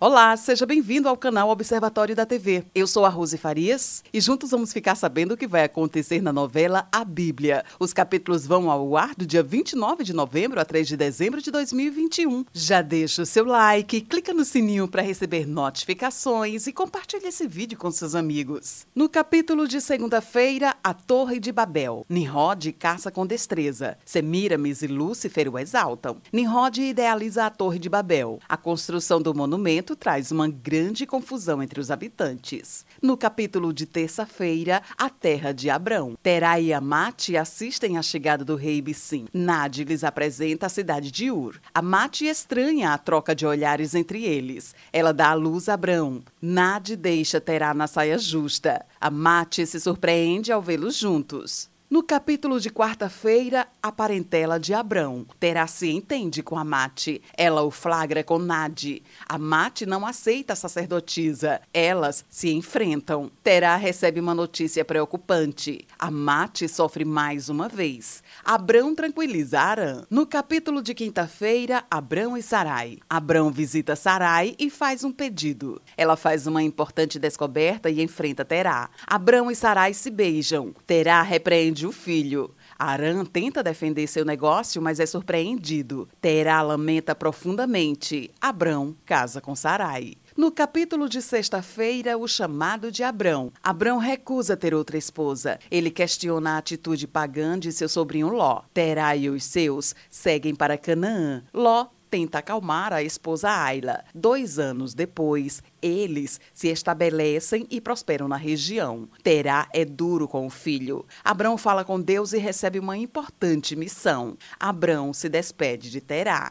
Olá, seja bem-vindo ao canal Observatório da TV. Eu sou a Rose Farias e juntos vamos ficar sabendo o que vai acontecer na novela A Bíblia. Os capítulos vão ao ar do dia 29 de novembro a 3 de dezembro de 2021. Já deixa o seu like, clica no sininho para receber notificações e compartilhe esse vídeo com seus amigos. No capítulo de segunda-feira, A Torre de Babel. Nimrod caça com destreza. Semiramis e Lúcifer o exaltam. Nimrod idealiza a Torre de Babel. A construção do monumento traz uma grande confusão entre os habitantes. No capítulo de terça-feira, a terra de Abrão. Terá e Amate assistem à chegada do rei Bissim. Nadi lhes apresenta a cidade de Ur. Amate estranha a troca de olhares entre eles. Ela dá à luz a Abrão. Nadi deixa Terá na saia justa. Amate se surpreende ao vê-los juntos. No capítulo de quarta-feira, a parentela de Abrão. Terá se entende com Amate. Ela o flagra com Nadi. Amate não aceita a sacerdotisa. Elas se enfrentam. Terá recebe uma notícia preocupante. Amate sofre mais uma vez. Abrão tranquiliza Arã. No capítulo de quinta-feira, Abrão e Sarai. Abrão visita Sarai e faz um pedido. Ela faz uma importante descoberta e enfrenta Terá. Abrão e Sarai se beijam. Terá repreende o filho. Arã tenta defender seu negócio, mas é surpreendido. Terá lamenta profundamente. Abrão casa com Sarai. No capítulo de sexta-feira, o chamado de Abrão. Abrão recusa ter outra esposa. Ele questiona a atitude pagã de seu sobrinho Ló. Terá e os seus seguem para Canaã. Ló tenta acalmar a esposa Ayla. Dois anos depois, eles se estabelecem e prosperam na região. Terá é duro com o filho. Abrão fala com Deus e recebe uma importante missão. Abrão se despede de Terá.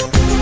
Thank you.